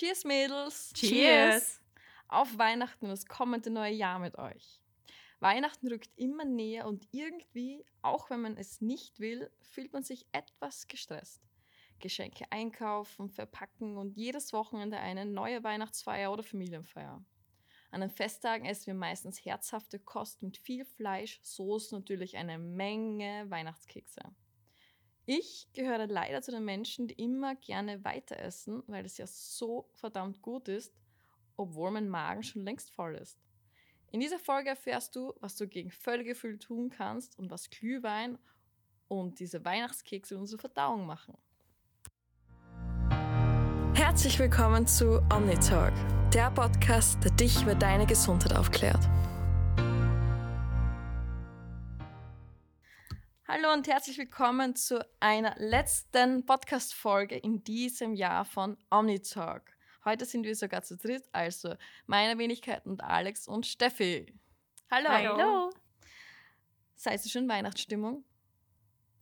Cheers, Mädels! Cheers! Auf Weihnachten und das kommende neue Jahr mit euch. Weihnachten rückt immer näher und irgendwie, auch wenn man es nicht will, fühlt man sich etwas gestresst. Geschenke einkaufen, verpacken und jedes Wochenende eine neue Weihnachtsfeier oder Familienfeier. An den Festtagen essen wir meistens herzhafte Kost mit viel Fleisch, Soße, natürlich eine Menge Weihnachtskekse. Ich gehöre leider zu den Menschen, die immer gerne weiter essen, weil es ja so verdammt gut ist, obwohl mein Magen schon längst voll ist. In dieser Folge erfährst du, was du gegen Völlegefühl tun kannst und was Glühwein und diese Weihnachtskekse unsere Verdauung machen. Herzlich willkommen zu OmniTalk, der Podcast, der dich über deine Gesundheit aufklärt. Hallo und herzlich willkommen zu einer letzten Podcast-Folge in diesem Jahr von OmniTalk. Heute sind wir sogar zu dritt, also meine Wenigkeit und Alex und Steffi. Hallo. Hallo. Seid ihr schon Weihnachtsstimmung?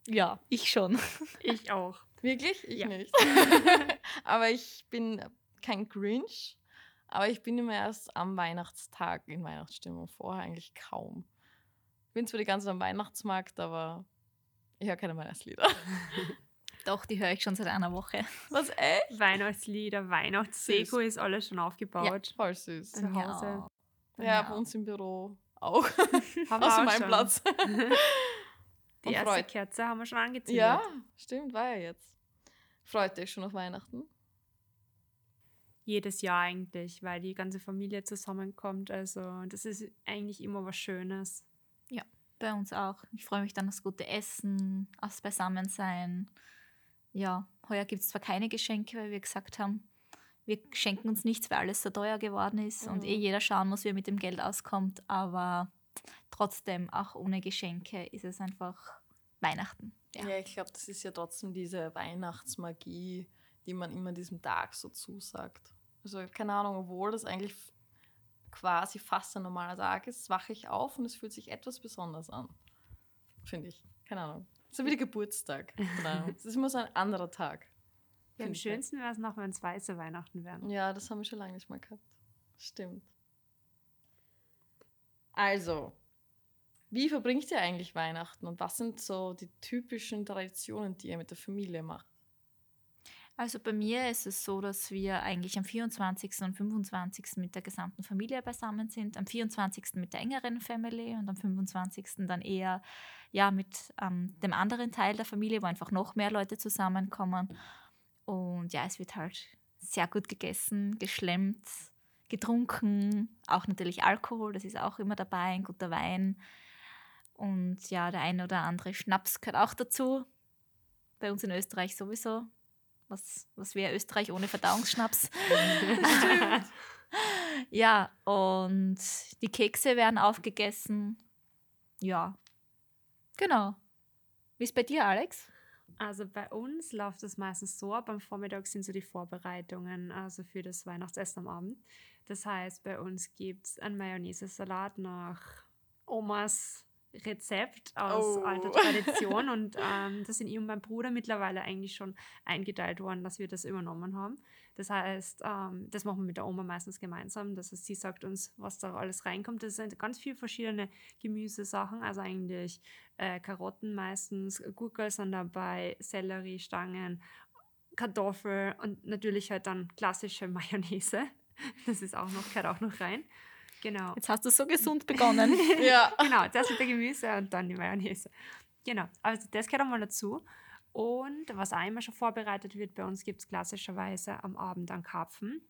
Ja, ich schon. Ich auch. Wirklich? Ich Ja. nicht. aber ich bin kein Grinch, aber ich bin immer erst am Weihnachtstag in Weihnachtsstimmung. Vorher eigentlich kaum. Ich bin zwar die ganze Zeit am Weihnachtsmarkt, aber ich höre keine Weihnachtslieder. Doch, die höre ich schon seit einer Woche. Was echt? Weihnachtslieder, Weihnachtsdeko Süß. ist alles schon aufgebaut. Voll süß. Zu Hause. Ja, bei uns im Büro auch. Haben wir Außer auch meinem. Platz. Die erste Freud. Kerze haben wir schon angezündet. Ja, stimmt, war ja jetzt. Freut dich schon auf Weihnachten? Jedes Jahr eigentlich, weil die ganze Familie zusammenkommt. Also das ist eigentlich immer was Schönes. Bei uns auch. Ich freue mich dann aufs gute Essen, aufs Beisammensein. Ja, heuer gibt es zwar keine Geschenke, weil wir gesagt haben, wir schenken uns nichts, weil alles so teuer geworden ist und Mhm. eh jeder schauen muss, wie er mit dem Geld auskommt. Aber trotzdem, auch ohne Geschenke, ist es einfach Weihnachten. Ja, ich glaube, das ist ja trotzdem diese Weihnachtsmagie, die man immer diesem Tag so zusagt. Also keine Ahnung, obwohl das eigentlich quasi fast ein normaler Tag ist, wache ich auf und es fühlt sich etwas besonders an. Finde ich. Keine Ahnung. So wie der Geburtstag. Es ist immer so ein anderer Tag. Ja, am schönsten wäre es noch, wenn es weiße Weihnachten wären. Ja, das haben wir schon lange nicht mehr gehabt. Stimmt. Also, wie verbringt ihr eigentlich Weihnachten und was sind so die typischen Traditionen, die ihr mit der Familie macht? Also bei mir ist es so, dass wir eigentlich am 24. und 25. mit der gesamten Familie beisammen sind, am 24. mit der engeren Family und am 25. dann eher ja, mit ähm, dem anderen Teil der Familie, wo einfach noch mehr Leute zusammenkommen. Und ja, es wird halt sehr gut gegessen, geschlemmt, getrunken, auch natürlich Alkohol, das ist auch immer dabei, ein guter Wein. Und ja, der eine oder andere Schnaps gehört auch dazu. Bei uns in Österreich sowieso. Was, was wäre Österreich ohne Verdauungsschnaps? ja, und die Kekse werden aufgegessen. Ja, genau. Wie ist bei dir, Alex? Also bei uns läuft es meistens so ab, am Vormittag sind so die Vorbereitungen also für das Weihnachtsessen am Abend. Das heißt, bei uns gibt es einen Mayonnaise-Salat nach Omas Rezept aus Oh. alter Tradition und ähm, das sind ich und mein Bruder mittlerweile eigentlich schon eingeteilt worden, dass wir das übernommen haben. Das heißt, ähm, das machen wir mit der Oma meistens gemeinsam. Das heißt, sie sagt uns, was da alles reinkommt. Das sind ganz viele verschiedene Gemüsesachen, also eigentlich äh, Karotten meistens, Gurkel sind dabei, Selleriestangen, Kartoffel und natürlich halt dann klassische Mayonnaise. Das ist auch noch, gehört auch noch rein. Genau. Jetzt hast du so gesund begonnen. Ja. genau, zuerst mit der Gemüse und dann die Mayonnaise. Genau, also das gehört einmal dazu. Und was auch immer schon vorbereitet wird, bei uns gibt es klassischerweise am Abend einen Karpfen,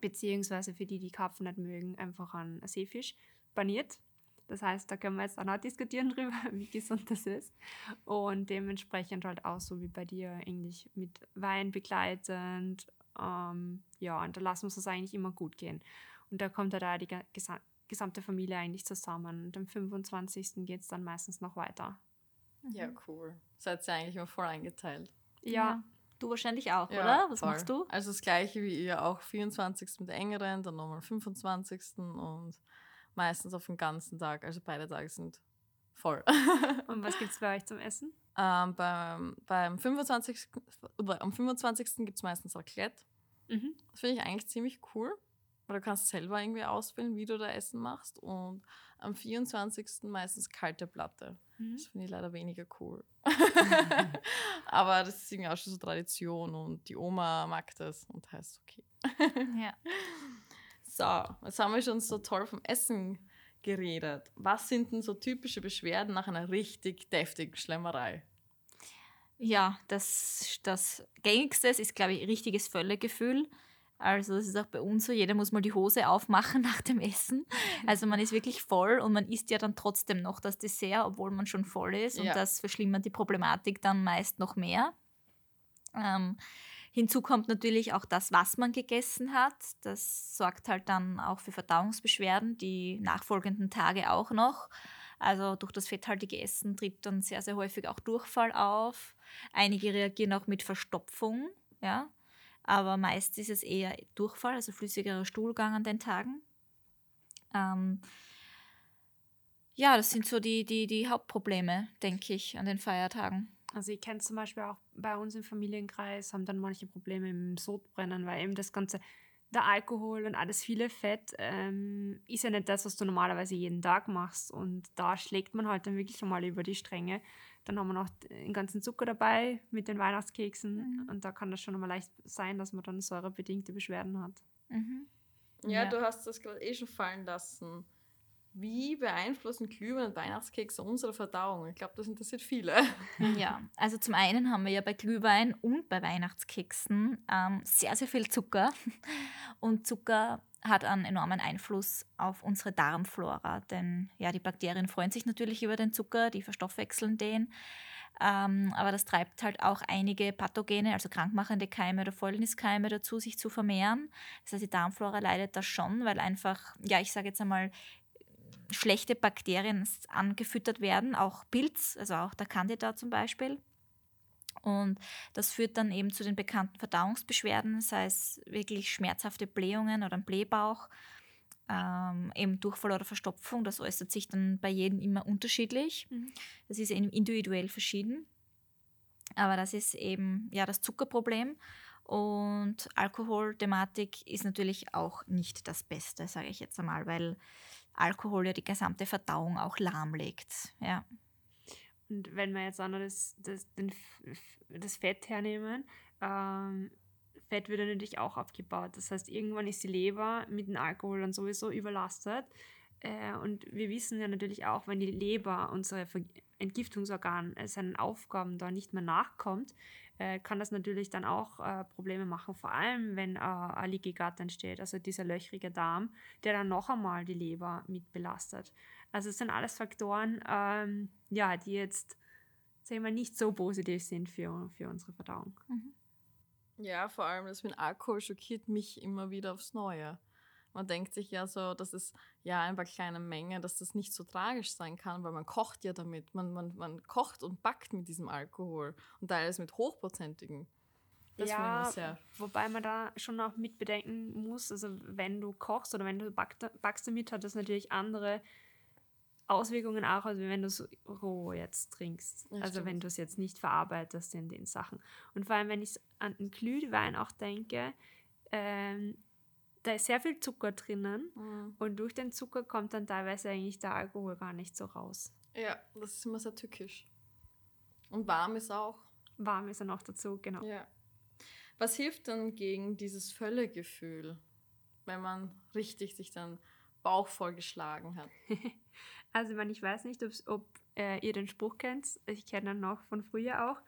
beziehungsweise für die, die Karpfen nicht mögen, einfach einen Seefisch paniert. Das heißt, da können wir jetzt auch noch diskutieren drüber, wie gesund das ist. Und dementsprechend halt auch so wie bei dir, eigentlich mit Wein begleitend. Ähm, ja, und da lassen wir es uns eigentlich immer gut gehen. Und da kommt halt auch die gesamte Familie eigentlich zusammen. Und am 25. geht es dann meistens noch weiter. Ja, cool. Seid ihr eigentlich immer voll eingeteilt. Ja, Du wahrscheinlich auch, Ja, oder? Was voll. machst du? Also das gleiche wie ihr, auch 24. mit der engeren, dann nochmal 25. und meistens auf den ganzen Tag. Also beide Tage sind voll. und was gibt es bei euch zum Essen? ähm, beim, beim 25. oder am 25. gibt es meistens Raclette. Mhm. Das finde ich eigentlich ziemlich cool, weil du kannst selber irgendwie auswählen, wie du da Essen machst. Und am 24. meistens kalte Platte. Mhm. Das finde ich leider weniger cool. Aber das ist irgendwie auch schon so Tradition und die Oma mag das und heißt okay. Ja. So, jetzt haben wir schon so toll vom Essen geredet. Was sind denn so typische Beschwerden nach einer richtig deftigen Schlemmerei? Ja, das, das gängigste ist, glaube ich, richtiges Völlegefühl. Also das ist auch bei uns so, jeder muss mal die Hose aufmachen nach dem Essen. Also man ist wirklich voll und man isst ja dann trotzdem noch das Dessert, obwohl man schon voll ist. Und Ja. das verschlimmert die Problematik dann meist noch mehr. Ähm, hinzu kommt natürlich auch das, was man gegessen hat. Das sorgt halt dann auch für Verdauungsbeschwerden, die nachfolgenden Tage auch noch. Also durch das fetthaltige Essen tritt dann sehr, sehr häufig auch Durchfall auf. Einige reagieren auch mit Verstopfung, ja. Aber meist ist es eher Durchfall, also flüssigerer Stuhlgang an den Tagen. Ähm, ja, das sind so die, die, die Hauptprobleme, denke ich, an den Feiertagen. Also ich kenne zum Beispiel auch bei uns im Familienkreis, haben dann manche Probleme im Sodbrennen, weil eben das ganze, der Alkohol und alles viele Fett ähm, ist ja nicht das, was du normalerweise jeden Tag machst. Und da schlägt man halt dann wirklich einmal über die Stränge. Dann haben wir noch den ganzen Zucker dabei mit den Weihnachtskeksen. Mhm. Und da kann das schon mal leicht sein, dass man dann säurebedingte Beschwerden hat. Mhm. Ja, Ja. du hast das gerade eh schon fallen lassen. Wie beeinflussen Glühwein und Weihnachtskekse unsere Verdauung? Ich glaube, das interessiert viele. Ja, also zum einen haben wir ja bei Glühwein und bei Weihnachtskeksen ähm, sehr, sehr viel Zucker. Und Zucker hat einen enormen Einfluss auf unsere Darmflora. Denn ja, die Bakterien freuen sich natürlich über den Zucker, die verstoffwechseln den. Ähm, aber das treibt halt auch einige Pathogene, also krankmachende Keime oder Fäulniskeime dazu, sich zu vermehren. Das heißt, die Darmflora leidet da schon, weil einfach, ja, ich sage jetzt einmal, schlechte Bakterien angefüttert werden, auch Pilz, also auch der Candida zum Beispiel. Und das führt dann eben zu den bekannten Verdauungsbeschwerden, sei es wirklich schmerzhafte Blähungen oder ein Blähbauch, ähm, eben Durchfall oder Verstopfung. Das äußert sich dann bei jedem immer unterschiedlich. Mhm. Das ist eben individuell verschieden. Aber das ist eben ja das Zuckerproblem. Und Alkoholthematik ist natürlich auch nicht das Beste, sage ich jetzt einmal, weil Alkohol ja die gesamte Verdauung auch lahmlegt. Ja. Und wenn wir jetzt auch noch das, das, den, das Fett hernehmen, ähm, Fett wird ja natürlich auch abgebaut. Das heißt, irgendwann ist die Leber mit dem Alkohol dann sowieso überlastet. Äh, und wir wissen ja natürlich auch, wenn die Leber, unser Ver Entgiftungsorgan, äh, seinen Aufgaben da nicht mehr nachkommt, äh, kann das natürlich dann auch Probleme machen, vor allem wenn äh, ein Gut entsteht, also dieser löchrige Darm, der dann noch einmal die Leber mit belastet. Also es sind alles Faktoren, ähm, ja, die jetzt, sagen wir, nicht so positiv sind für, für unsere Verdauung. Ja, vor allem das mit Alkohol schockiert mich immer wieder aufs Neue. Man denkt sich ja so, dass es ja ein paar kleine Mengen, dass das nicht so tragisch sein kann, weil man kocht ja damit. Man, man, man kocht und backt mit diesem Alkohol und teilweise mit hochprozentigen. Das ja, ich sehr. wobei man da schon auch mitbedenken muss, also wenn du kochst oder wenn du backst, backst damit, hat das natürlich andere Auswirkungen auch, als wenn du es roh jetzt trinkst. Ja, also stimmt. wenn du es jetzt nicht verarbeitest in den Sachen. Und vor allem, wenn ich an den Glühwein auch denke, ähm, da ist sehr viel Zucker drinnen Mhm. und durch den Zucker kommt dann teilweise eigentlich der Alkohol gar nicht so raus. Ja, das ist immer sehr tückisch. Und warm ist auch. Warm ist er noch dazu, genau. Ja. Was hilft dann gegen dieses Völlegefühl, wenn man richtig sich dann Bauch vollgeschlagen hat? Also, ich, meine, ich weiß nicht, ob äh, ihr den Spruch kennt. Ich kenne ihn noch von früher auch.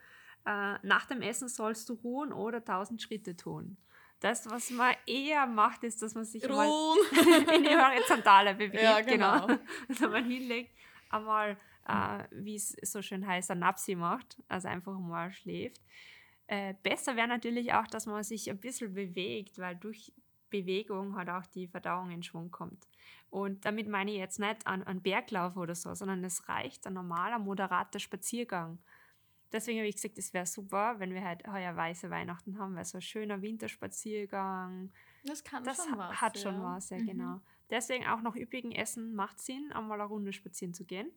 Äh, nach dem Essen sollst du ruhen oder tausend Schritte tun. Das, was man eher macht, ist, dass man sich mal in die Horizontale bewegt. Ja, genau. Also man hinlegt, einmal, äh, wie es so schön heißt, ein Napsi macht, also einfach mal schläft. Äh, besser wäre natürlich auch, dass man sich ein bisschen bewegt, weil durch Bewegung halt auch die Verdauung in Schwung kommt. Und damit meine ich jetzt nicht an, an Berglauf oder so, sondern es reicht ein normaler, moderater Spaziergang. Deswegen habe ich gesagt, es wäre super, wenn wir halt heuer weiße Weihnachten haben, weil so ein schöner Winterspaziergang, Das kann das schon was. hat schon ja. was, ja Mhm. genau. Deswegen auch nach üppigen Essen macht Sinn, einmal eine Runde spazieren zu gehen.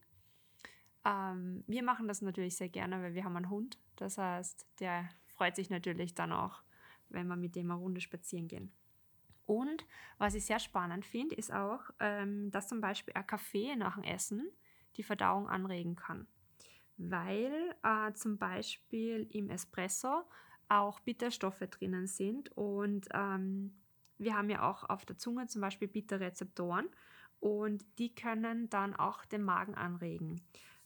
Ähm, wir machen das natürlich sehr gerne, weil wir haben einen Hund. Das heißt, der freut sich natürlich dann auch, wenn wir mit dem eine Runde spazieren gehen. Und was ich sehr spannend finde, ist auch, ähm, dass zum Beispiel ein Kaffee nach dem Essen die Verdauung anregen kann. Weil äh, zum Beispiel im Espresso auch Bitterstoffe drinnen sind und ähm, wir haben ja auch auf der Zunge zum Beispiel Bitterrezeptoren und die können dann auch den Magen anregen,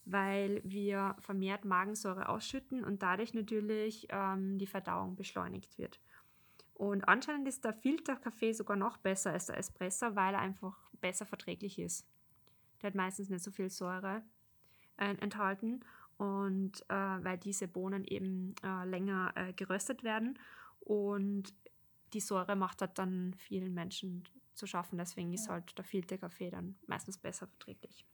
weil wir vermehrt Magensäure ausschütten und dadurch natürlich ähm, die Verdauung beschleunigt wird. Und anscheinend ist der Filterkaffee sogar noch besser als der Espresso, weil er einfach besser verträglich ist. Der hat meistens nicht so viel Säure äh, enthalten und äh, weil diese Bohnen eben äh, länger äh, geröstet werden und die Säure macht halt dann vielen Menschen zu schaffen. Deswegen ist halt der Filterkaffee dann meistens besser verträglich.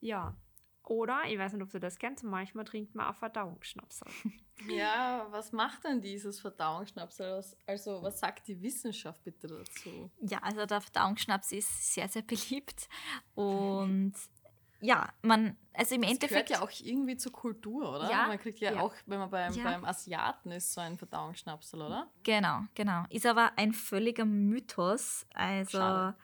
Ja, oder, ich weiß nicht, ob du das kennst, manchmal trinkt man auch Verdauungsschnapsel. Ja, was macht denn dieses Verdauungsschnapsel? Also, was sagt die Wissenschaft bitte dazu? Ja, also der Verdauungsschnaps ist sehr, sehr beliebt. Und ja, man, also im das Endeffekt. gehört ja auch irgendwie zur Kultur, oder? Ja. Man kriegt ja, Ja. auch, wenn man beim, Ja. beim Asiaten ist, so ein Verdauungsschnapsel, oder? Genau, genau. Ist aber ein völliger Mythos. Also Schade.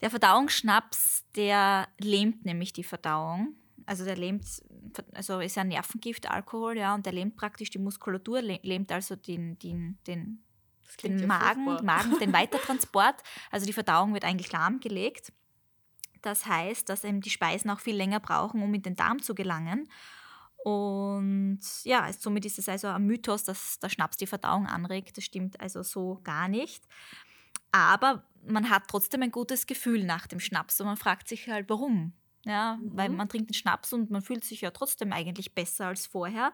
Der Verdauungsschnaps, der lähmt nämlich die Verdauung. Also der lähmt, also ist ein Nervengift, Alkohol, ja, und der lähmt praktisch die Muskulatur, läh- lähmt also den, den, den, den ja Magen. Magen, den Weitertransport. Also die Verdauung wird eigentlich lahmgelegt. Das heißt, dass eben die Speisen auch viel länger brauchen, um in den Darm zu gelangen. Und ja, somit ist es also ein Mythos, dass der Schnaps die Verdauung anregt. Das stimmt also so gar nicht. Aber man hat trotzdem ein gutes Gefühl nach dem Schnaps und man fragt sich halt, warum. Ja, weil Mhm. man trinkt den Schnaps und man fühlt sich ja trotzdem eigentlich besser als vorher.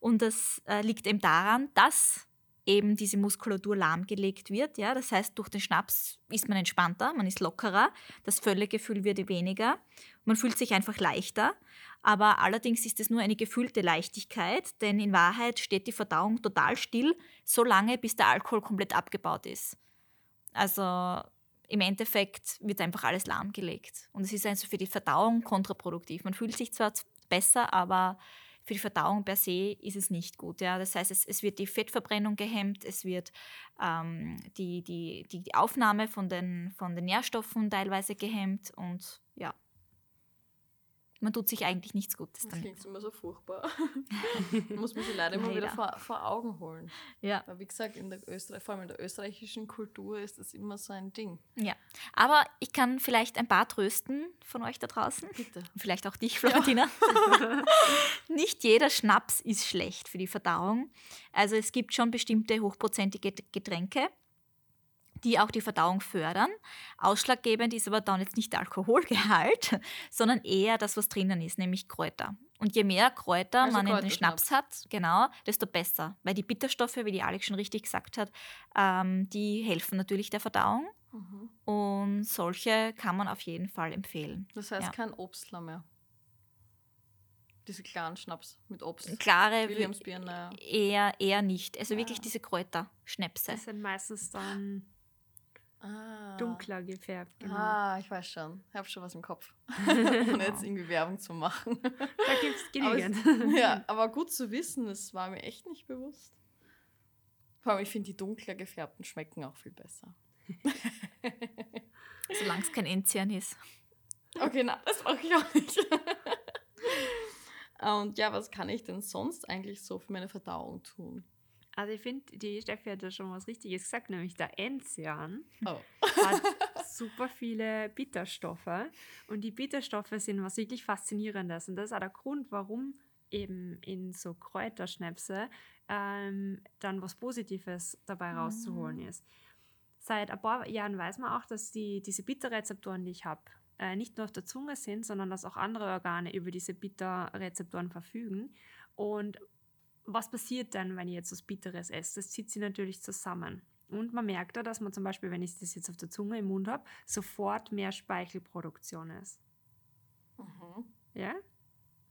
Und das äh, liegt eben daran, dass eben diese Muskulatur lahmgelegt wird. Ja? Das heißt, durch den Schnaps ist man entspannter, man ist lockerer, das Völlegefühl wird weniger, man fühlt sich einfach leichter. Aber allerdings ist es nur eine gefühlte Leichtigkeit, denn in Wahrheit steht die Verdauung total still, so lange bis der Alkohol komplett abgebaut ist. Also im Endeffekt wird einfach alles lahmgelegt. Und es ist also für die Verdauung kontraproduktiv. Man fühlt sich zwar besser, aber für die Verdauung per se ist es nicht gut. Ja? Das heißt, es, es wird die Fettverbrennung gehemmt, es wird ähm, die, die, die, Aufnahme von den, von den Nährstoffen teilweise gehemmt und ja, man tut sich eigentlich nichts Gutes Das damit. klingt immer so furchtbar. Muss man sich leider immer wieder vor, vor Augen holen. Ja. Weil wie gesagt, in der Österreich, vor allem in der österreichischen Kultur ist das immer so ein Ding. ja. Aber ich kann vielleicht ein paar trösten von euch da draußen. Bitte. Vielleicht auch dich, Florentina. Nicht jeder Schnaps ist schlecht für die Verdauung. Also es gibt schon bestimmte hochprozentige Getränke, die auch die Verdauung fördern. Ausschlaggebend ist aber dann jetzt nicht der Alkoholgehalt, sondern eher das, was drinnen ist, nämlich Kräuter. Und je mehr Kräuter Also man in den Kräuterschnaps. Schnaps hat, genau, desto besser. Weil die Bitterstoffe, wie die Alex schon richtig gesagt hat, ähm, die helfen natürlich der Verdauung. Mhm. Und solche kann man auf jeden Fall empfehlen. Das heißt Ja. kein Obstler mehr. Diese klaren Schnaps mit Obst. Klare, Williamsbirne. Eher, eher nicht. Also Ah. wirklich diese Kräuterschnäpse. Das sind meistens dann Ah. dunkler gefärbt. Genau. Ah, ich weiß schon. Ich habe schon was im Kopf. Und jetzt irgendwie Werbung zu machen. Da gibt es Aber genügend. es- ja, aber gut zu wissen, das war mir echt nicht bewusst. Vor allem, ich finde, die dunkler gefärbten schmecken auch viel besser. Solange es kein Enzian ist. Okay, na, das mache ich auch nicht. Und ja, was kann ich denn sonst eigentlich so für meine Verdauung tun? Also ich finde, die Steffi hat da schon was Richtiges gesagt, nämlich der Enzian Oh. hat super viele Bitterstoffe. Und die Bitterstoffe sind was wirklich Faszinierendes. Und das ist auch der Grund, warum eben in so Kräuterschnäpse ähm, dann was Positives dabei rauszuholen ist. Seit ein paar Jahren weiß man auch, dass die, diese Bitterrezeptoren, die ich habe, äh, nicht nur auf der Zunge sind, sondern dass auch andere Organe über diese Bitterrezeptoren verfügen. Und was passiert dann, wenn ich jetzt was Bitteres esse? Das zieht sie natürlich zusammen. Und man merkt da, dass man zum Beispiel, wenn ich das jetzt auf der Zunge im Mund habe, sofort mehr Speichelproduktion ist. Mhm. Ja?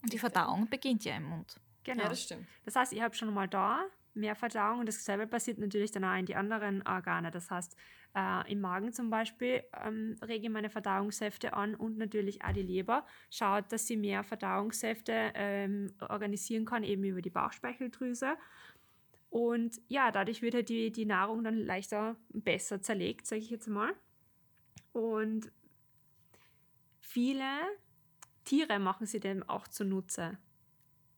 Und die Verdauung beginnt ja im Mund. Genau. Ja, das stimmt. Das heißt, ich habe schon mal da mehr Verdauung und dasselbe passiert natürlich dann auch in die anderen Organe. Das heißt, äh, im Magen zum Beispiel ähm, rege ich meine Verdauungssäfte an und natürlich auch die Leber schaut, dass sie mehr Verdauungssäfte ähm, organisieren kann, eben über die Bauchspeicheldrüse. Und ja, dadurch wird halt die, die Nahrung dann leichter besser zerlegt, sage ich jetzt mal. Und viele Tiere machen sie dem auch zunutze.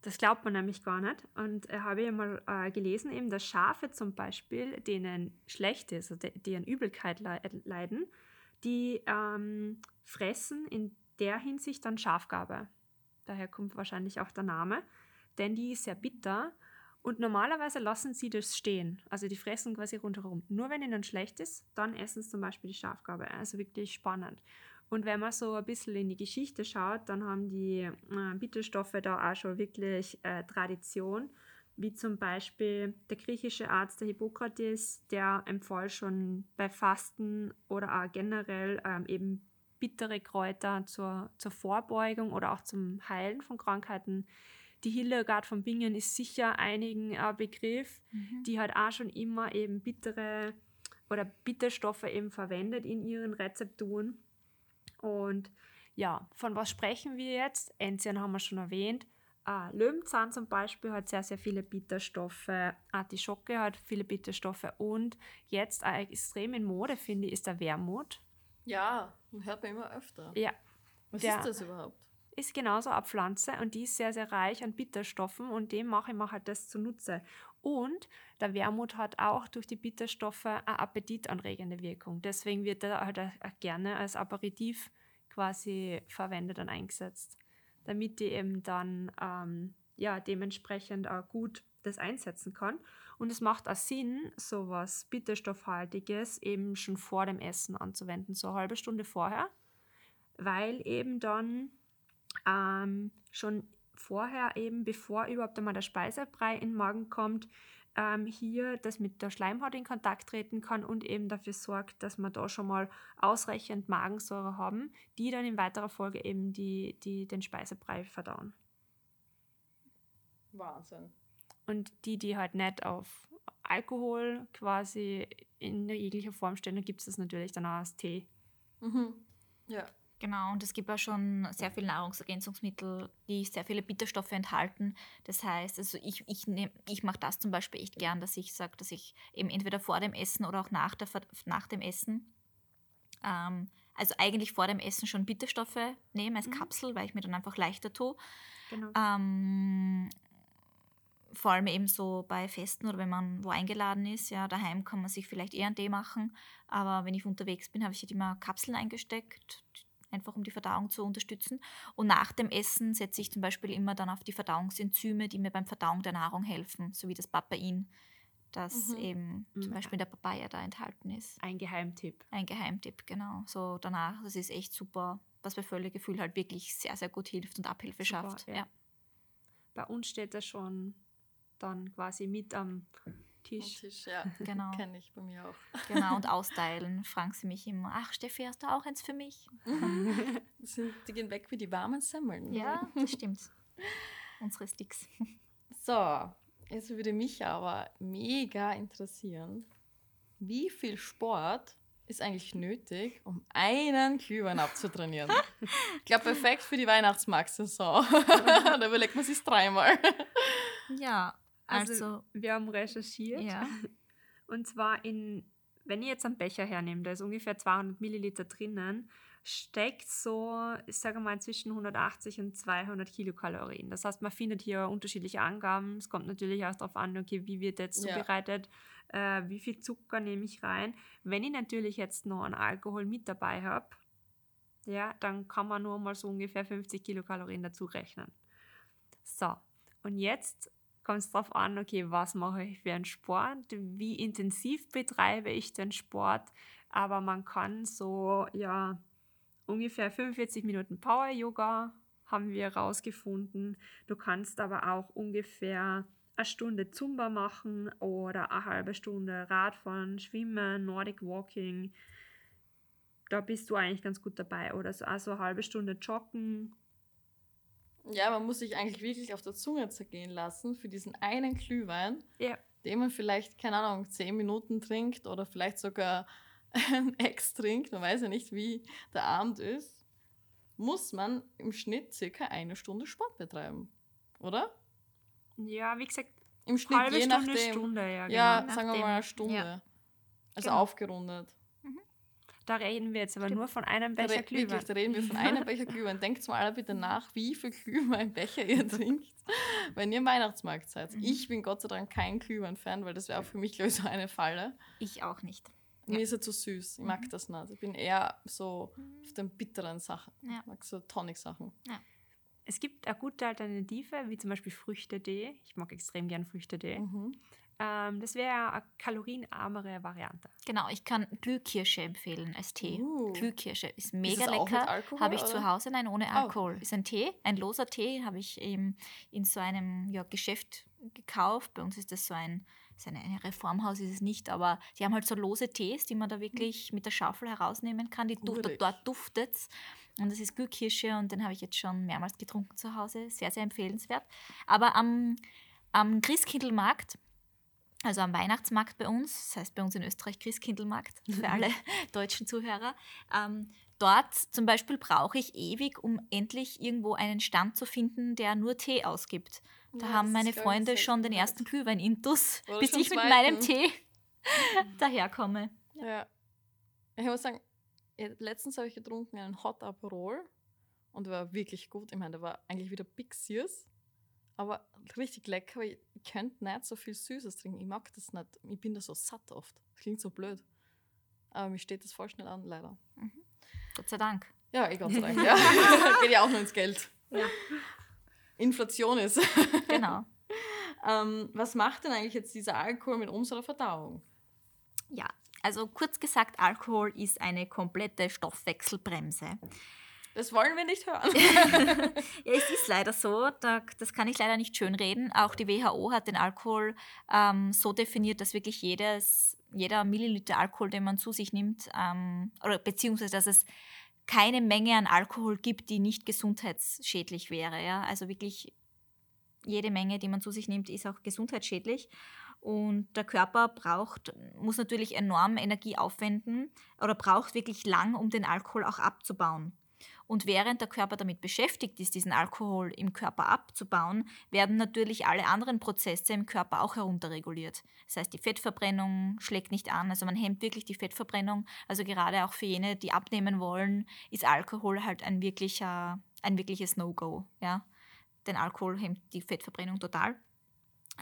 Das glaubt man nämlich gar nicht. Und ich habe ja mal äh, gelesen, eben, dass Schafe zum Beispiel, denen schlecht ist, also an Übelkeit leiden, die ähm, fressen in der Hinsicht dann Schafgabe. Daher kommt wahrscheinlich auch der Name. Denn die ist sehr bitter und normalerweise lassen sie das stehen. Also die fressen quasi rundherum. Nur wenn ihnen schlecht ist, dann essen sie zum Beispiel die Schafgabe. Also wirklich spannend. Und wenn man so ein bisschen in die Geschichte schaut, dann haben die äh, Bitterstoffe da auch schon wirklich äh, Tradition. Wie zum Beispiel der griechische Arzt, der Hippokrates, der empfahl schon bei Fasten oder auch generell ähm, eben bittere Kräuter zur, zur Vorbeugung oder auch zum Heilen von Krankheiten. Die Hildegard von Bingen ist sicher einigen äh, Begriff, mhm. die hat auch schon immer eben bittere oder Bitterstoffe eben verwendet in ihren Rezepturen. Und ja, von was sprechen wir jetzt? Enzian haben wir schon erwähnt. Ah, Löwenzahn zum Beispiel hat sehr, sehr viele Bitterstoffe. Artischocke hat viele Bitterstoffe. Und jetzt extrem in Mode, finde ich, ist der Wermut. Ja, hört man immer öfter. Ja. Was ist das überhaupt? Ist genauso eine Pflanze und die ist sehr, sehr reich an Bitterstoffen und dem mache ich mir halt das zunutze. Und der Wermut hat auch durch die Bitterstoffe eine appetitanregende Wirkung. Deswegen wird er halt auch gerne als Aperitif quasi verwendet und eingesetzt, damit die eben dann ähm, ja, dementsprechend auch gut das einsetzen kann. Und es macht auch Sinn, sowas Bitterstoffhaltiges eben schon vor dem Essen anzuwenden, so eine halbe Stunde vorher, weil eben dann ähm, schon vorher eben, bevor überhaupt einmal der Speisebrei in den Magen kommt, ähm, hier das mit der Schleimhaut in Kontakt treten kann und eben dafür sorgt, dass wir da schon mal ausreichend Magensäure haben, die dann in weiterer Folge eben die, die, den Speisebrei verdauen. Wahnsinn. Und die, die halt nicht auf Alkohol quasi in jeglicher Form stehen, dann gibt es das natürlich dann auch als Tee. Mhm. Ja. Genau, und es gibt auch schon sehr viele Nahrungsergänzungsmittel, die sehr viele Bitterstoffe enthalten. Das heißt, also ich, ich, ich mache das zum Beispiel echt gern, dass ich sage, dass ich eben entweder vor dem Essen oder auch nach, der, nach dem Essen, ähm, also eigentlich vor dem Essen schon Bitterstoffe nehme als mhm. Kapsel, weil ich mir dann einfach leichter tue. Genau. Ähm, vor allem eben so bei Festen oder wenn man wo eingeladen ist, ja, daheim kann man sich vielleicht eher einen Tee machen, aber wenn ich unterwegs bin, habe ich halt immer Kapseln eingesteckt, einfach um die Verdauung zu unterstützen. Und nach dem Essen setze ich zum Beispiel immer dann auf die Verdauungsenzyme, die mir beim Verdauen der Nahrung helfen, so wie das Papain, das mhm. eben zum mhm. Beispiel in der Papaya da enthalten ist. Ein Geheimtipp. Ein Geheimtipp, genau. So danach, das ist echt super, was bei Völlegefühl halt wirklich sehr, sehr gut hilft und Abhilfe super, schafft. Ja. ja. Bei uns steht das schon dann quasi mit am Tisch. Tisch, ja. Genau. Kenne ich bei mir auch. Genau, und austeilen. Fragen sie mich immer, ach Steffi, hast du auch eins für mich? Mhm. die gehen weg wie die warmen Semmeln. Ja, das stimmt. Unsere Sticks. So, jetzt würde mich aber mega interessieren, wie viel Sport ist eigentlich nötig, um einen Glühwein abzutrainieren? ich glaube, perfekt für die Weihnachtsmarktsaison. da überlegt man sich dreimal. Ja, also, also, wir haben recherchiert. Ja. Und zwar in, wenn ich jetzt einen Becher hernehme, da ist ungefähr 200 Milliliter drinnen, steckt so, ich sage mal, zwischen 180 und 200 Kilokalorien. Das heißt, man findet hier unterschiedliche Angaben. Es kommt natürlich auch darauf an, okay, wie wird jetzt zubereitet, ja. äh, wie viel Zucker nehme ich rein. Wenn ich natürlich jetzt noch einen Alkohol mit dabei habe, ja, dann kann man nur mal so ungefähr 50 Kilokalorien dazu rechnen. So, und jetzt kommt es darauf an, okay, was mache ich für einen Sport, wie intensiv betreibe ich den Sport, aber man kann so, ja, ungefähr 45 Minuten Power-Yoga haben wir herausgefunden. Du kannst aber auch ungefähr eine Stunde Zumba machen oder eine halbe Stunde Radfahren, Schwimmen, Nordic Walking. Da bist du eigentlich ganz gut dabei. Oder so also eine halbe Stunde Joggen ja, man muss sich eigentlich wirklich auf der Zunge zergehen lassen für diesen einen Glühwein, ja. den man vielleicht, keine Ahnung, zehn Minuten trinkt oder vielleicht sogar ein Ex trinkt, man weiß ja nicht, wie der Abend ist, muss man im Schnitt circa eine Stunde Sport betreiben, oder? Ja, wie gesagt, Im Schnitt, Halbe je Stunde, nachdem. Stunde, ja, ja, genau. sagen wir mal eine Stunde. ja. Also Genau. aufgerundet. Da reden wir jetzt aber Stimmt. nur von einem Da Becher wirklich, Glühwein. da reden wir von einem Becher Glühwein. Denkt mal alle bitte nach, wie viel Glühweinbecher ihr trinkt, wenn ihr im Weihnachtsmarkt seid. Mhm. Ich bin Gott sei Dank kein Glühwein-Fan, weil das wäre auch für mich, glaube ich, so eine Falle. Ich auch nicht. Mir ist er zu süß. Ich mag Mhm. das nicht. Ich bin eher so auf den bitteren Sachen. Ja. Ich mag so Tonic-Sachen. Es gibt eine gute Alternative, wie zum Beispiel Früchtetee. Ich mag extrem gern Früchtetee. Mhm. Ähm, das wäre eine kalorienarmere Variante. Genau, ich kann Glühkirsche empfehlen als Tee. Uh. Glühkirsche ist Ist mega mit lecker. Habe ich oder? zu Hause, nein, ohne Ah, Alkohol. Ist ein Tee, ein loser Tee, habe ich eben in so einem ja, Geschäft gekauft. Bei uns ist das so ein, so eine, ein Reformhaus ist es nicht, aber die haben halt so lose Tees, die man da wirklich mit der Schaufel herausnehmen kann. Die duftet, dort duftet es. Und das ist Glühkirsche und den habe ich jetzt schon mehrmals getrunken zu Hause. Sehr, sehr empfehlenswert. Aber am, am Christkindlmarkt also am Weihnachtsmarkt bei uns, das heißt bei uns in Österreich Christkindlmarkt für alle deutschen Zuhörer. Ähm, dort zum Beispiel brauche ich ewig, um endlich irgendwo einen Stand zu finden, der nur Tee ausgibt. Da Ja, haben meine Freunde schon den ersten Glühwein-Intus, bis ich mit zweiten. meinem Tee daherkomme. Ja. Ich muss sagen, ja, letztens habe ich getrunken einen Hot Aperol und der war wirklich gut. Ich meine, der war eigentlich wieder Big Sears, aber richtig lecker. weil Ich, ich könnte nicht so viel Süßes trinken. Ich mag das nicht. Ich bin da so satt oft. Das klingt so blöd. Aber mir steht das voll schnell an, leider. Gott sei Dank. Ja, eh Gott sei Dank. Ja. Geht ja auch nur ins Geld. Ja. Inflation ist. Genau. ähm, was macht denn eigentlich jetzt dieser Alkohol mit unserer Verdauung? Ja, also kurz gesagt, Alkohol ist eine komplette Stoffwechselbremse. Das wollen wir nicht hören. Ja, es ist leider so, da, das kann ich leider nicht schönreden. Auch die WHO hat den Alkohol ähm, so definiert, dass wirklich jedes, jeder Milliliter Alkohol, den man zu sich nimmt, ähm, oder beziehungsweise dass es keine Menge an Alkohol gibt, die nicht gesundheitsschädlich wäre. Ja? Also wirklich jede Menge, die man zu sich nimmt, ist auch gesundheitsschädlich. Und der Körper braucht, muss natürlich enorm Energie aufwenden oder braucht wirklich lang, um den Alkohol auch abzubauen. Und während der Körper damit beschäftigt ist, diesen Alkohol im Körper abzubauen, werden natürlich alle anderen Prozesse im Körper auch herunterreguliert. Das heißt, die Fettverbrennung schlägt nicht an, also man hemmt wirklich die Fettverbrennung. Also gerade auch für jene, die abnehmen wollen, ist Alkohol halt ein, wirklicher, ein wirkliches No-Go. Ja? Denn Alkohol hemmt die Fettverbrennung total.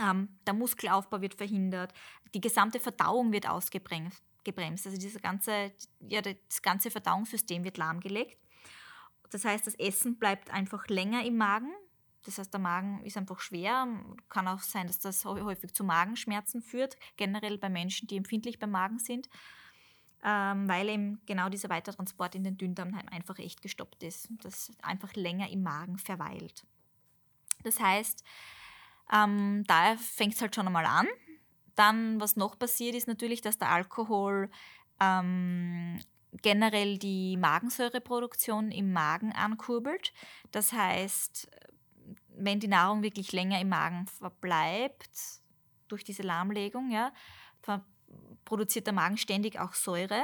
Ähm, der Muskelaufbau wird verhindert, die gesamte Verdauung wird ausgebremst. Gebremst. Also dieser ganze, ja, das ganze Verdauungssystem wird lahmgelegt. Das heißt, das Essen bleibt einfach länger im Magen. Das heißt, der Magen ist einfach schwer. Kann auch sein, dass das häufig zu Magenschmerzen führt, generell bei Menschen, die empfindlich beim Magen sind, ähm, weil eben genau dieser Weitertransport in den Dünndarm einfach echt gestoppt ist. Das einfach länger im Magen verweilt. Das heißt, ähm, da fängt es halt schon einmal an. Dann, was noch passiert, ist natürlich, dass der Alkohol ähm, generell die Magensäureproduktion im Magen ankurbelt. Das heißt, wenn die Nahrung wirklich länger im Magen verbleibt, durch diese Lahmlegung, ja, produziert der Magen ständig auch Säure,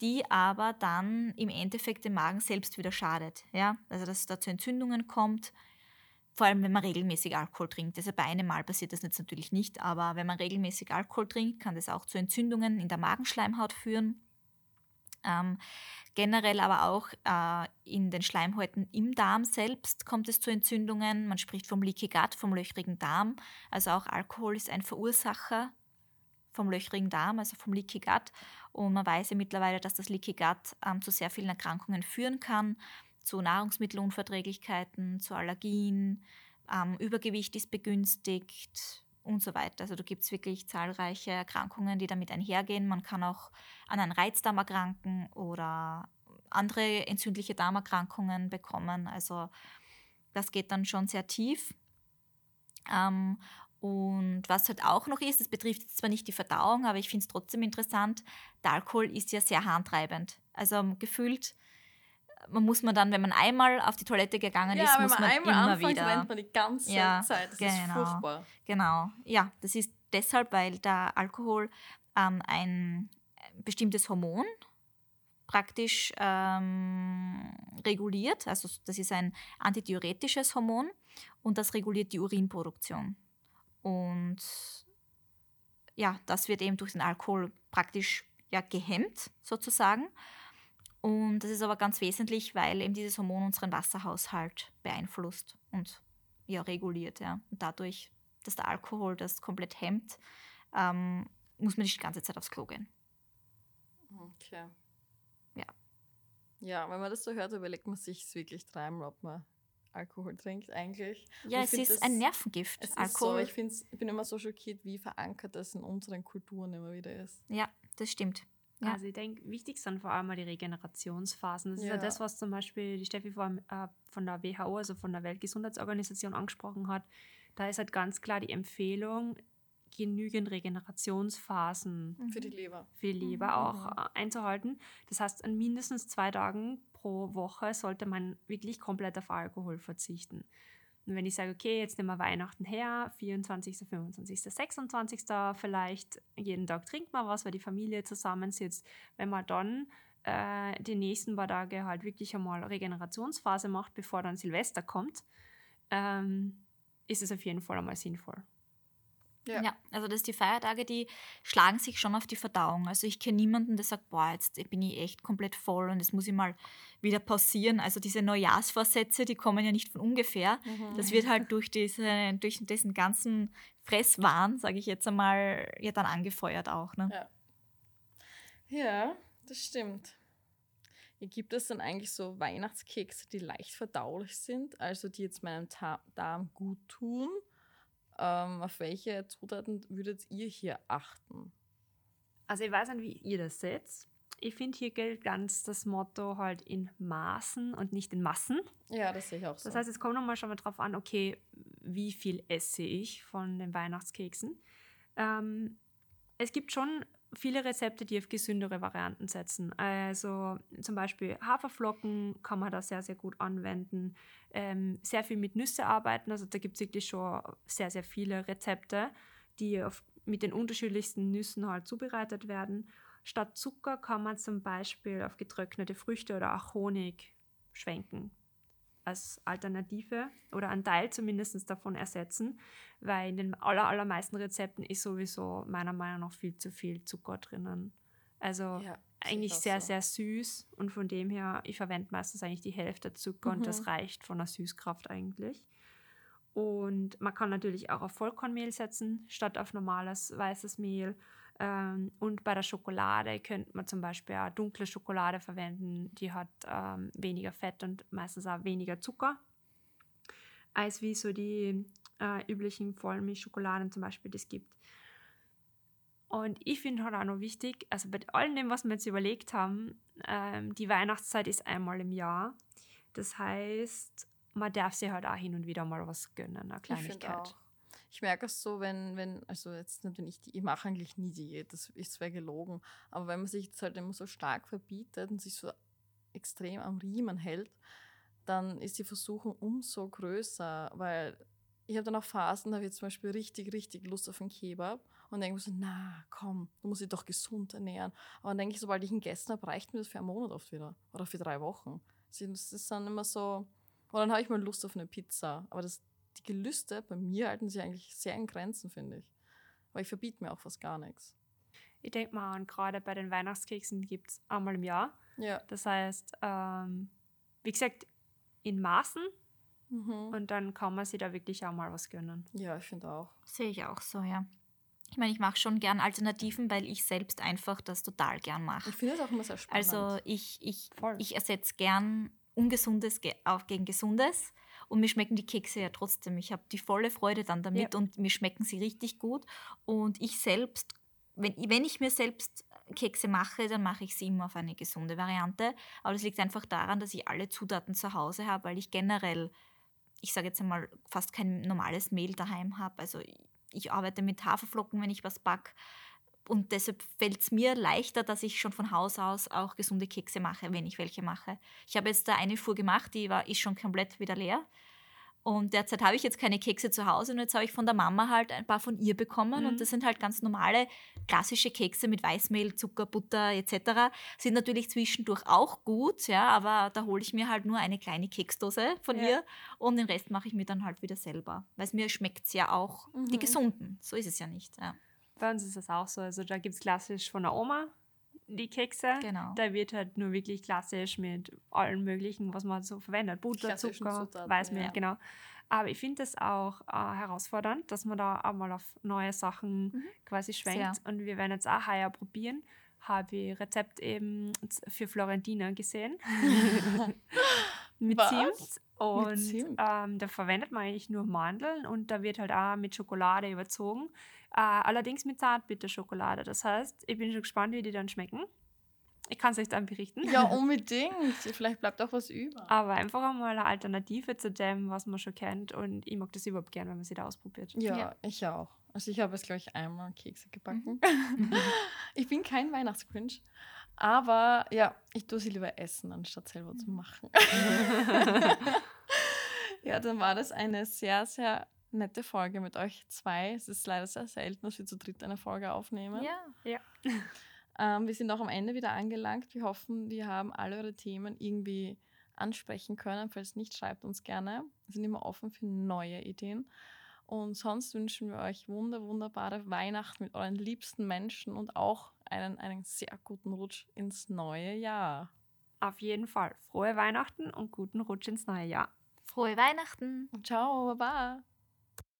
die aber dann im Endeffekt dem Magen selbst wieder schadet. Ja? Also dass es da zu Entzündungen kommt, vor allem wenn man regelmäßig Alkohol trinkt. Also bei einem Mal passiert das jetzt natürlich nicht, aber wenn man regelmäßig Alkohol trinkt, kann das auch zu Entzündungen in der Magenschleimhaut führen. Ähm, generell aber auch äh, in den Schleimhäuten im Darm selbst kommt es zu Entzündungen. Man spricht vom Leaky Gut, vom löchrigen Darm. Also auch Alkohol ist ein Verursacher vom löchrigen Darm, also vom Leaky Gut. Und man weiß ja mittlerweile, dass das Leaky Gut ähm, zu sehr vielen Erkrankungen führen kann, zu Nahrungsmittelunverträglichkeiten, zu Allergien, ähm, Übergewicht ist begünstigt und so weiter. Also da gibt es wirklich zahlreiche Erkrankungen, die damit einhergehen. Man kann auch an einen Reizdarm erkranken oder andere entzündliche Darmerkrankungen bekommen. Also das geht dann schon sehr tief. Ähm, und was halt auch noch ist, das betrifft zwar nicht die Verdauung, aber ich finde es trotzdem interessant, der Alkohol ist ja sehr harntreibend. Also gefühlt, man muss man dann, wenn man einmal auf die Toilette gegangen ja, ist, muss man man einmal immer anfängt, wieder. rennt man die ganze Ja, Zeit. Das ist genau. furchtbar. Genau, ja, das ist deshalb, weil der Alkohol ähm, ein bestimmtes Hormon praktisch ähm, reguliert. Also das ist ein antidiuretisches Hormon und das reguliert die Urinproduktion. Und ja, das wird eben durch den Alkohol praktisch ja, gehemmt, sozusagen. Und das ist aber ganz wesentlich, weil eben dieses Hormon unseren Wasserhaushalt beeinflusst und ja, reguliert. Ja. Und dadurch, dass der Alkohol das komplett hemmt, ähm, muss man nicht die ganze Zeit aufs Klo gehen. Okay. Ja. Ja, wenn man das so hört, überlegt man sich wirklich dreimal, ob man Alkohol trinkt eigentlich. Ja, es ist das- ein Nervengift. Es ist so, Alkohol. ich, ich bin immer so schockiert, wie verankert das in unseren Kulturen immer wieder ist. ja, das stimmt. Ja. Also ich denke, wichtig sind vor allem mal die Regenerationsphasen. Das ist ja Ja. das, was zum Beispiel die Steffi vor, äh, von der WHO, also von der Weltgesundheitsorganisation angesprochen hat. Da ist halt ganz klar die Empfehlung, genügend Regenerationsphasen Für die Leber. für die Leber Mhm. auch äh, einzuhalten. Das heißt, an mindestens zwei Tagen pro Woche sollte man wirklich komplett auf Alkohol verzichten. Und wenn ich sage, okay, jetzt nehmen wir Weihnachten her, 24., 25., 26. vielleicht, jeden Tag trinkt man was, weil die Familie zusammensitzt. Wenn man dann äh, die nächsten paar Tage halt wirklich einmal Regenerationsphase macht, bevor dann Silvester kommt, ähm, ist es auf jeden Fall einmal sinnvoll. Ja. Ja. also das die Feiertage, die schlagen sich schon auf die Verdauung. Also ich kenne niemanden, der sagt, boah, jetzt bin ich echt komplett voll und jetzt muss ich mal wieder pausieren. Also diese Neujahrsvorsätze, die kommen ja nicht von ungefähr. Mhm. Das wird halt durch, diese, durch diesen ganzen Fresswahn, sage ich jetzt einmal, ja dann angefeuert auch. Ne? Ja. Ja, das stimmt. Hier gibt es dann eigentlich so Weihnachtskekse, die leicht verdaulich sind, also die jetzt meinem Ta Darm gut tun. Ähm, auf welche Zutaten würdet ihr hier achten? Also ich weiß nicht, wie ihr das seht. Ich finde, hier gilt ganz das Motto halt in Maßen und nicht in Massen. Ja, das sehe ich auch so. Das heißt, es kommt nochmal schon mal drauf an, okay, wie viel esse ich von den Weihnachtskeksen. Ähm, es gibt schon viele Rezepte, die auf gesündere Varianten setzen. Also zum Beispiel Haferflocken kann man da sehr, sehr gut anwenden. Ähm, sehr viel mit Nüsse arbeiten. Also da gibt es wirklich schon sehr, sehr viele Rezepte, die auf, mit den unterschiedlichsten Nüssen halt zubereitet werden. Statt Zucker kann man zum Beispiel auf getrocknete Früchte oder auch Honig schwenken als Alternative oder einen Teil zumindest davon ersetzen, weil in den aller, allermeisten Rezepten ist sowieso meiner Meinung nach viel zu viel Zucker drinnen. Also Ja, eigentlich sehr, so. sehr süß und von dem her, ich verwende meistens eigentlich die Hälfte Zucker und das Mhm. reicht von der Süßkraft eigentlich. Und man kann natürlich auch auf Vollkornmehl setzen, statt auf normales weißes Mehl. Ähm, und bei der Schokolade könnte man zum Beispiel auch dunkle Schokolade verwenden. Die hat ähm, weniger Fett und meistens auch weniger Zucker. Als wie so die äh, üblichen Vollmilchschokoladen zum Beispiel das gibt. Und ich finde halt auch noch wichtig, also bei allem dem, was wir jetzt überlegt haben, ähm, die Weihnachtszeit ist einmal im Jahr. Das heißt, man darf sich halt auch hin und wieder mal was gönnen, eine Ich Kleinigkeit. auch. Ich merke es so, wenn, wenn, also jetzt wenn ich ich mache eigentlich nie Diät, das ist zwar gelogen, aber wenn man sich jetzt halt immer so stark verbietet und sich so extrem am Riemen hält, dann ist die Versuchung umso größer, weil ich habe dann auch Phasen, da habe ich zum Beispiel richtig, richtig Lust auf einen Kebab und denke mir so, na komm, du musst dich doch gesund ernähren. Aber dann denke ich, sobald ich ihn gegessen habe, reicht mir das für einen Monat oft wieder oder für drei Wochen. Das ist dann immer so, oder dann habe ich mal Lust auf eine Pizza, aber das, die Gelüste bei mir halten sich eigentlich sehr in Grenzen, finde ich. Weil ich verbiete mir auch fast gar nichts. Ich denke mal an, gerade bei den Weihnachtskeksen gibt es einmal im Jahr. Ja. Das heißt, ähm, wie gesagt, in Maßen Mhm. und dann kann man sich da wirklich auch mal was gönnen. Ja, ich finde auch. Sehe ich auch so, ja. Ich meine, ich mache schon gern Alternativen, weil ich selbst einfach das total gern mache. Ich finde es auch immer sehr spannend. Also ich, ich, Voll. ich ersetze gern Ungesundes ge auf gegen Gesundes und mir schmecken die Kekse ja trotzdem. Ich habe die volle Freude dann damit Ja. und mir schmecken sie richtig gut. Und ich selbst, wenn, wenn ich mir selbst Kekse mache, dann mache ich sie immer auf eine gesunde Variante. Aber das liegt einfach daran, dass ich alle Zutaten zu Hause habe, weil ich generell, ich sage jetzt einmal, fast kein normales Mehl daheim habe. Also ich, ich arbeite mit Haferflocken, wenn ich was back. Und deshalb fällt es mir leichter, dass ich schon von Haus aus auch gesunde Kekse mache, wenn ich welche mache. Ich habe jetzt da eine Fuhr gemacht, die war, ist schon komplett wieder leer. Und derzeit habe ich jetzt keine Kekse zu Hause und jetzt habe ich von der Mama halt ein paar von ihr bekommen. Mhm. Und das sind halt ganz normale, klassische Kekse mit Weißmehl, Zucker, Butter etc. Sind natürlich zwischendurch auch gut, ja, aber da hole ich mir halt nur eine kleine Keksdose von Ja. ihr und den Rest mache ich mir dann halt wieder selber. Weil es mir schmeckt es ja auch, die Mhm. gesunden. So ist es ja nicht. Ja, Bei uns ist das auch so. Also da gibt es klassisch von der Oma die Kekse. genau. Da wird halt nur wirklich klassisch mit allen möglichen, was man so verwendet. Butter, Zucker, Zutaten, Weißmehl, ja. genau. Aber ich finde das auch äh, herausfordernd, dass man da auch mal auf neue Sachen Mhm. quasi schwenkt. Sehr. Und wir werden jetzt auch heuer probieren. Habe ich Rezept eben für Florentina gesehen. mit Was? Zimt. Und? Ähm, da verwendet man eigentlich nur Mandeln und da wird halt auch mit Schokolade überzogen. Äh, allerdings mit Zartbitterschokolade. Das heißt, ich bin schon gespannt, wie die dann schmecken. Ich kann es euch dann berichten. Ja, unbedingt. Vielleicht bleibt auch was über. Aber einfach einmal eine Alternative zu dem, was man schon kennt. Und ich mag das überhaupt gern, wenn man sie da ausprobiert. Ja, Ja. ich auch. Also ich habe jetzt, glaube ich, einmal Kekse gebacken. ich bin kein Weihnachtsgrinch. Aber ja, ich tue sie lieber essen, anstatt selber zu machen. ja, dann war das eine sehr, sehr nette Folge mit euch zwei. Es ist leider sehr selten, dass wir zu dritt eine Folge aufnehmen. Ja. Ähm, wir sind auch am Ende wieder angelangt. Wir hoffen, wir haben alle eure Themen irgendwie ansprechen können. Falls nicht, schreibt uns gerne. Wir sind immer offen für neue Ideen. Und sonst wünschen wir euch wunder, wunderbare Weihnachten mit euren liebsten Menschen und auch einen, einen sehr guten Rutsch ins neue Jahr. Auf jeden Fall. Frohe Weihnachten und guten Rutsch ins neue Jahr. Frohe Weihnachten! Ciao, Baba.